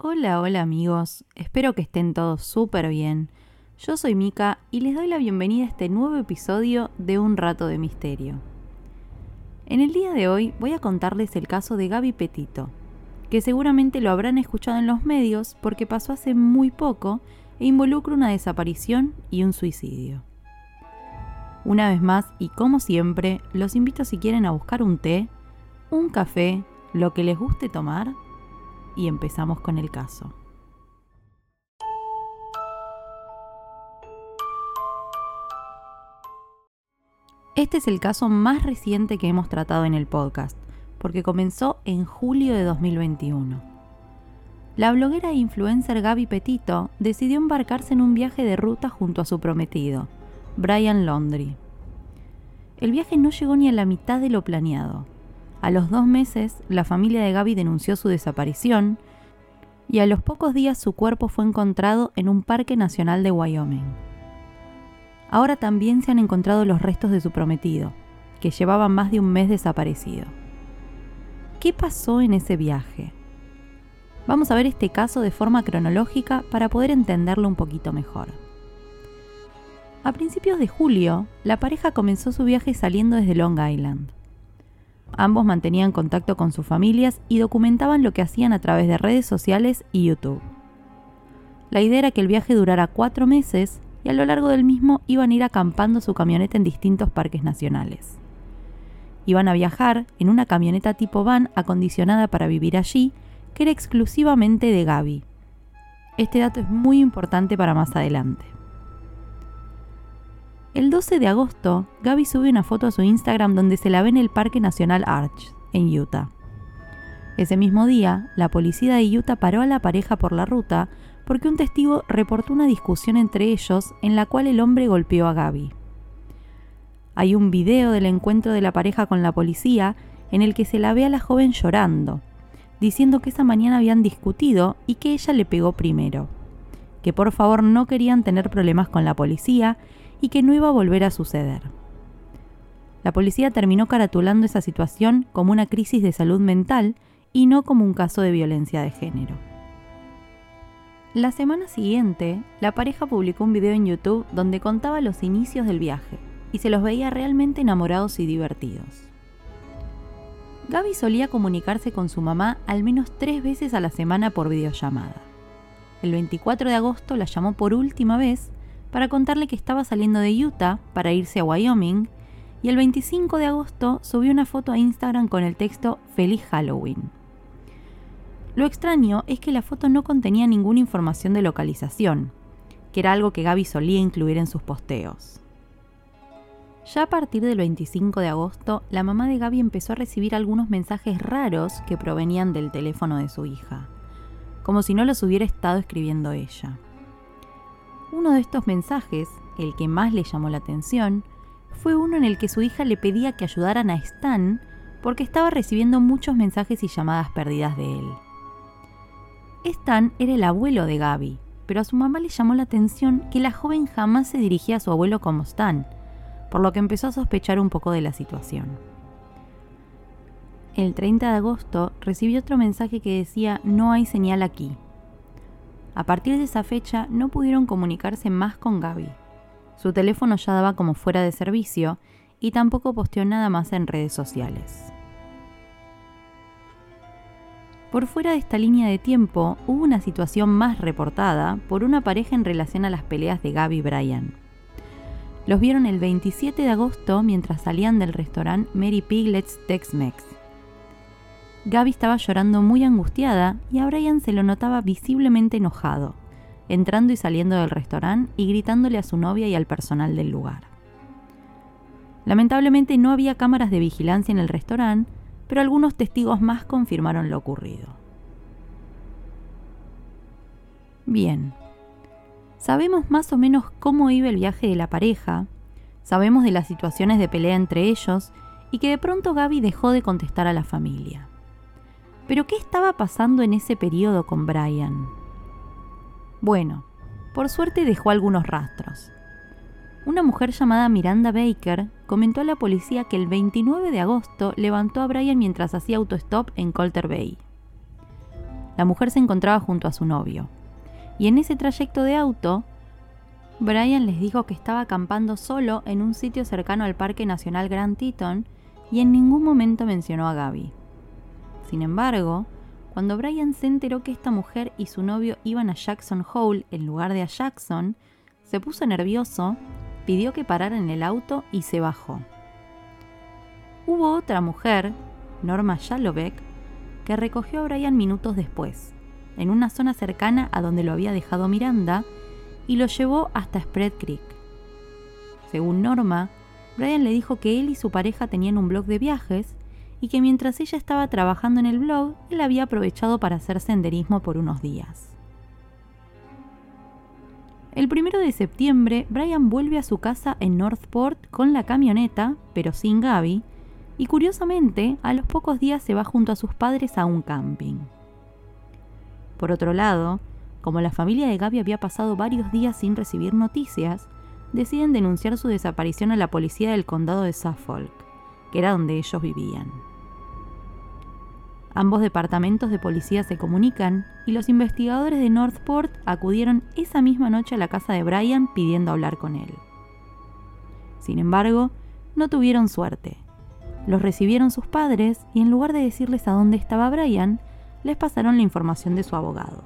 Hola, hola amigos, espero que estén todos súper bien. Yo soy Mika y les doy la bienvenida a este nuevo episodio de Un Rato de Misterio. En el día de hoy voy a contarles el caso de Gaby Petito, que seguramente lo habrán escuchado en los medios porque pasó hace muy poco e involucra una desaparición y un suicidio. Una vez más y como siempre, los invito si quieren a buscar un té, un café, lo que les guste tomar y empezamos con el caso. Este es el caso más reciente que hemos tratado en el podcast, porque comenzó en julio de 2021. La bloguera e influencer Gaby Petito decidió embarcarse en un viaje de ruta junto a su prometido, Brian Laundry. El viaje no llegó ni a la mitad de lo planeado. A los dos meses, la familia de Gaby denunció su desaparición y a los pocos días su cuerpo fue encontrado en un parque nacional de Wyoming. Ahora también se han encontrado los restos de su prometido, que llevaba más de un mes desaparecido. ¿Qué pasó en ese viaje? Vamos a ver este caso de forma cronológica para poder entenderlo un poquito mejor. A principios de julio, la pareja comenzó su viaje saliendo desde Long Island. Ambos mantenían contacto con sus familias y documentaban lo que hacían a través de redes sociales y YouTube. La idea era que el viaje durara cuatro meses y a lo largo del mismo iban a ir acampando su camioneta en distintos parques nacionales. Iban a viajar en una camioneta tipo van acondicionada para vivir allí, que era exclusivamente de Gaby. Este dato es muy importante para más adelante. El 12 de agosto, Gaby sube una foto a su Instagram donde se la ve en el Parque Nacional Arch, en Utah. Ese mismo día, la policía de Utah paró a la pareja por la ruta porque un testigo reportó una discusión entre ellos en la cual el hombre golpeó a Gaby. Hay un video del encuentro de la pareja con la policía en el que se la ve a la joven llorando, diciendo que esa mañana habían discutido y que ella le pegó primero, que por favor no querían tener problemas con la policía y que no iba a volver a suceder. La policía terminó caratulando esa situación como una crisis de salud mental y no como un caso de violencia de género. La semana siguiente, la pareja publicó un video en YouTube donde contaba los inicios del viaje y se los veía realmente enamorados y divertidos. Gaby solía comunicarse con su mamá al menos tres veces a la semana por videollamada. El 24 de agosto la llamó por última vez para contarle que estaba saliendo de Utah para irse a Wyoming y el 25 de agosto subió una foto a Instagram con el texto Feliz Halloween. Lo extraño es que la foto no contenía ninguna información de localización, que era algo que Gaby solía incluir en sus posteos. Ya a partir del 25 de agosto, la mamá de Gaby empezó a recibir algunos mensajes raros que provenían del teléfono de su hija, como si no los hubiera estado escribiendo ella. Uno de estos mensajes, el que más le llamó la atención, fue uno en el que su hija le pedía que ayudaran a Stan porque estaba recibiendo muchos mensajes y llamadas perdidas de él. Stan era el abuelo de Gaby, pero a su mamá le llamó la atención que la joven jamás se dirigía a su abuelo como Stan, por lo que empezó a sospechar un poco de la situación. El 30 de agosto recibió otro mensaje que decía no hay señal aquí. A partir de esa fecha no pudieron comunicarse más con Gaby. Su teléfono ya daba como fuera de servicio y tampoco posteó nada más en redes sociales. Por fuera de esta línea de tiempo, hubo una situación más reportada por una pareja en relación a las peleas de Gaby y Brian. Los vieron el 27 de agosto mientras salían del restaurante Mary Piglet's Tex-Mex. Gaby estaba llorando muy angustiada y a Brian se lo notaba visiblemente enojado, entrando y saliendo del restaurante y gritándole a su novia y al personal del lugar. Lamentablemente no había cámaras de vigilancia en el restaurante, pero algunos testigos más confirmaron lo ocurrido. Bien, sabemos más o menos cómo iba el viaje de la pareja, sabemos de las situaciones de pelea entre ellos y que de pronto Gaby dejó de contestar a la familia. Pero ¿qué estaba pasando en ese periodo con Brian? Bueno, por suerte dejó algunos rastros una mujer llamada Miranda Baker comentó a la policía que el 29 de agosto levantó a Brian mientras hacía autostop en Colter Bay. la mujer se encontraba junto a su novio. Y en ese trayecto de auto, Brian les dijo que estaba acampando solo en un sitio cercano al Parque Nacional Grand Teton y en ningún momento mencionó a Gaby. Sin embargo, cuando Brian se enteró que esta mujer y su novio iban a Jackson Hole en lugar de a Jackson, se puso nervioso, pidió que pararan el auto y se bajó. Hubo otra mujer, Norma Yalovek, que recogió a Brian minutos después, en una zona cercana a donde lo había dejado Miranda, y lo llevó hasta Spread Creek. Según Norma, Brian le dijo que él y su pareja tenían un blog de viajes y que mientras ella estaba trabajando en el blog, él había aprovechado para hacer senderismo por unos días. El primero de septiembre, Brian vuelve a su casa en Northport con la camioneta, pero sin Gaby, y curiosamente, a los pocos días se va junto a sus padres a un camping. Por otro lado, como la familia de Gaby había pasado varios días sin recibir noticias, deciden denunciar su desaparición a la policía del condado de Suffolk, que era donde ellos vivían. Ambos departamentos de policía se comunican y los investigadores de Northport acudieron esa misma noche a la casa de Brian pidiendo hablar con él. Sin embargo, no tuvieron suerte los recibieron sus padres y en lugar de decirles a dónde estaba Brian, les pasaron la información de su abogado.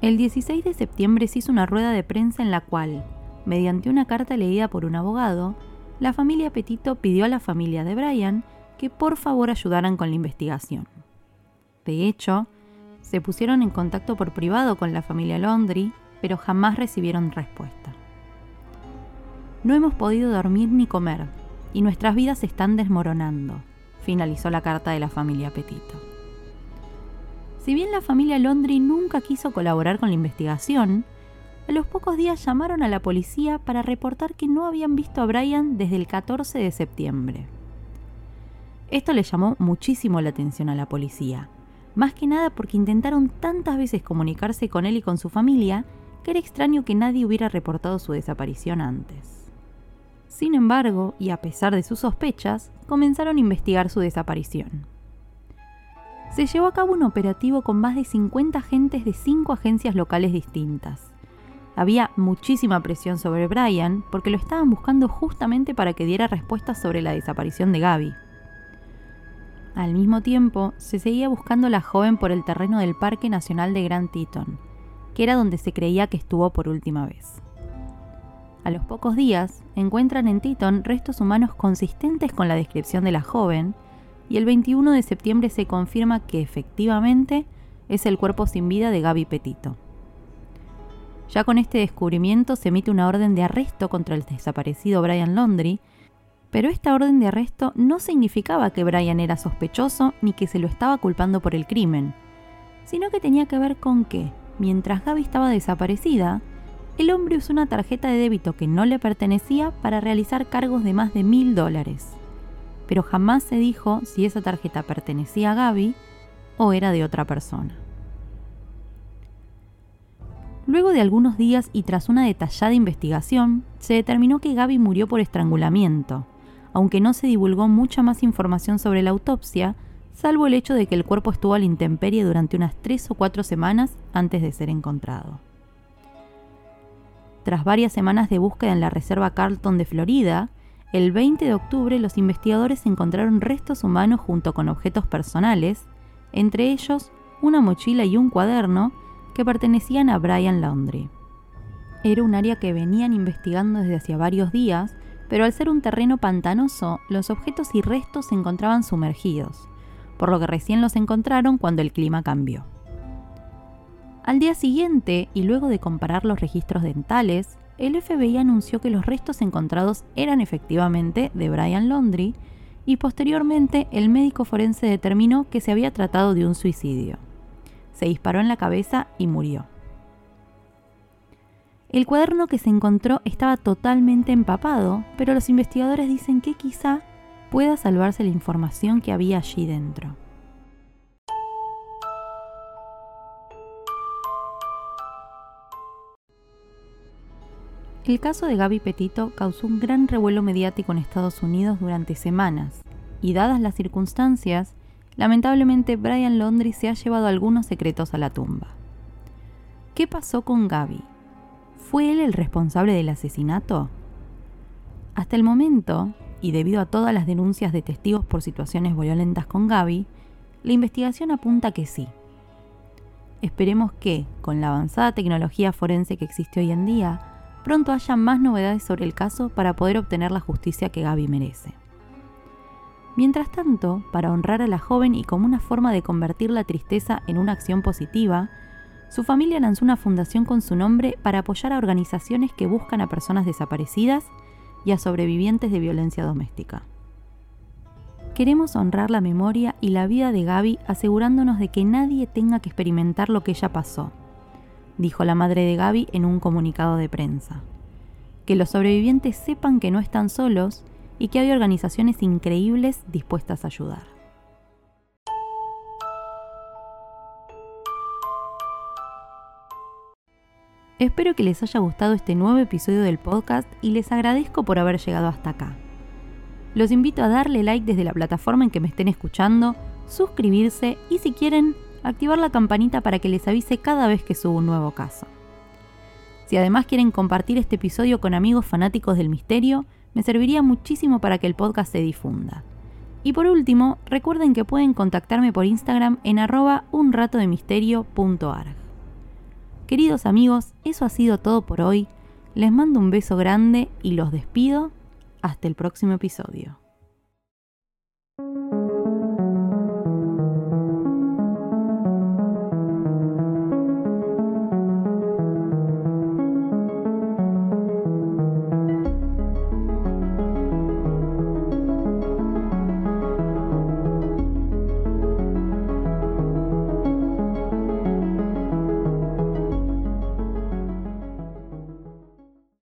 El 16 de septiembre se hizo una rueda de prensa en la cual, mediante una carta leída por un abogado, la familia Petito pidió a la familia de Brian que por favor ayudaran con la investigación. De hecho, se pusieron en contacto por privado con la familia Laundry, pero jamás recibieron respuesta. No hemos podido dormir ni comer, y nuestras vidas se están desmoronando, finalizó la carta de la familia Petito. Si bien la familia Londri nunca quiso colaborar con la investigación, a los pocos días llamaron a la policía para reportar que no habían visto a Brian desde el 14 de septiembre. Esto le llamó muchísimo la atención a la policía, más que nada porque intentaron tantas veces comunicarse con él y con su familia que era extraño que nadie hubiera reportado su desaparición antes. Sin embargo, y a pesar de sus sospechas, comenzaron a investigar su desaparición. Se llevó a cabo un operativo con más de 50 agentes de cinco agencias locales distintas. Había muchísima presión sobre Brian porque lo estaban buscando justamente para que diera respuestas sobre la desaparición de Gaby. Al mismo tiempo, se seguía buscando a la joven por el terreno del Parque Nacional de Grand Teton, que era donde se creía que estuvo por última vez. A los pocos días, encuentran en Teton restos humanos consistentes con la descripción de la joven, y el 21 de septiembre se confirma que efectivamente es el cuerpo sin vida de Gaby Petito. Ya con este descubrimiento se emite una orden de arresto contra el desaparecido Brian Laundry, pero esta orden de arresto no significaba que Brian era sospechoso ni que se lo estaba culpando por el crimen, sino que tenía que ver con que, mientras Gaby estaba desaparecida, el hombre usó una tarjeta de débito que no le pertenecía para realizar cargos de más de mil dólares. Pero jamás se dijo si esa tarjeta pertenecía a Gaby o era de otra persona. Luego de algunos días y tras una detallada investigación, se determinó que Gaby murió por estrangulamiento, aunque no se divulgó mucha más información sobre la autopsia, salvo el hecho de que el cuerpo estuvo a la intemperie durante unas tres o cuatro semanas antes de ser encontrado. Tras varias semanas de búsqueda en la Reserva Carlton de Florida, el 20 de octubre los investigadores encontraron restos humanos junto con objetos personales, entre ellos una mochila y un cuaderno que pertenecían a Brian Laundry. Era un área que venían investigando desde hacía varios días, pero al ser un terreno pantanoso, los objetos y restos se encontraban sumergidos, por lo que recién los encontraron cuando el clima cambió. Al día siguiente, y luego de comparar los registros dentales, el FBI anunció que los restos encontrados eran efectivamente de Brian Laundry y posteriormente el médico forense determinó que se había tratado de un suicidio. Se disparó en la cabeza y murió. El cuaderno que se encontró estaba totalmente empapado, pero los investigadores dicen que quizá pueda salvarse la información que había allí dentro. El caso de Gaby Petito causó un gran revuelo mediático en Estados Unidos durante semanas, y dadas las circunstancias, lamentablemente Brian Laundrie se ha llevado algunos secretos a la tumba. ¿Qué pasó con Gaby? ¿Fue él el responsable del asesinato? Hasta el momento, y debido a todas las denuncias de testigos por situaciones violentas con Gaby, la investigación apunta que sí. Esperemos que, con la avanzada tecnología forense que existe hoy en día, pronto haya más novedades sobre el caso para poder obtener la justicia que Gaby merece. Mientras tanto, para honrar a la joven y como una forma de convertir la tristeza en una acción positiva, su familia lanzó una fundación con su nombre para apoyar a organizaciones que buscan a personas desaparecidas y a sobrevivientes de violencia doméstica. Queremos honrar la memoria y la vida de Gaby asegurándonos de que nadie tenga que experimentar lo que ella pasó, dijo la madre de Gaby en un comunicado de prensa. Que los sobrevivientes sepan que no están solos y que hay organizaciones increíbles dispuestas a ayudar. Espero que les haya gustado este nuevo episodio del podcast y les agradezco por haber llegado hasta acá. Los invito a darle like desde la plataforma en que me estén escuchando, suscribirse y si quieren, activar la campanita para que les avise cada vez que subo un nuevo caso. Si además quieren compartir este episodio con amigos fanáticos del misterio, me serviría muchísimo para que el podcast se difunda. Y por último, recuerden que pueden contactarme por Instagram en arroba. Queridos amigos, eso ha sido todo por hoy. Les mando un beso grande y los despido. Hasta el próximo episodio.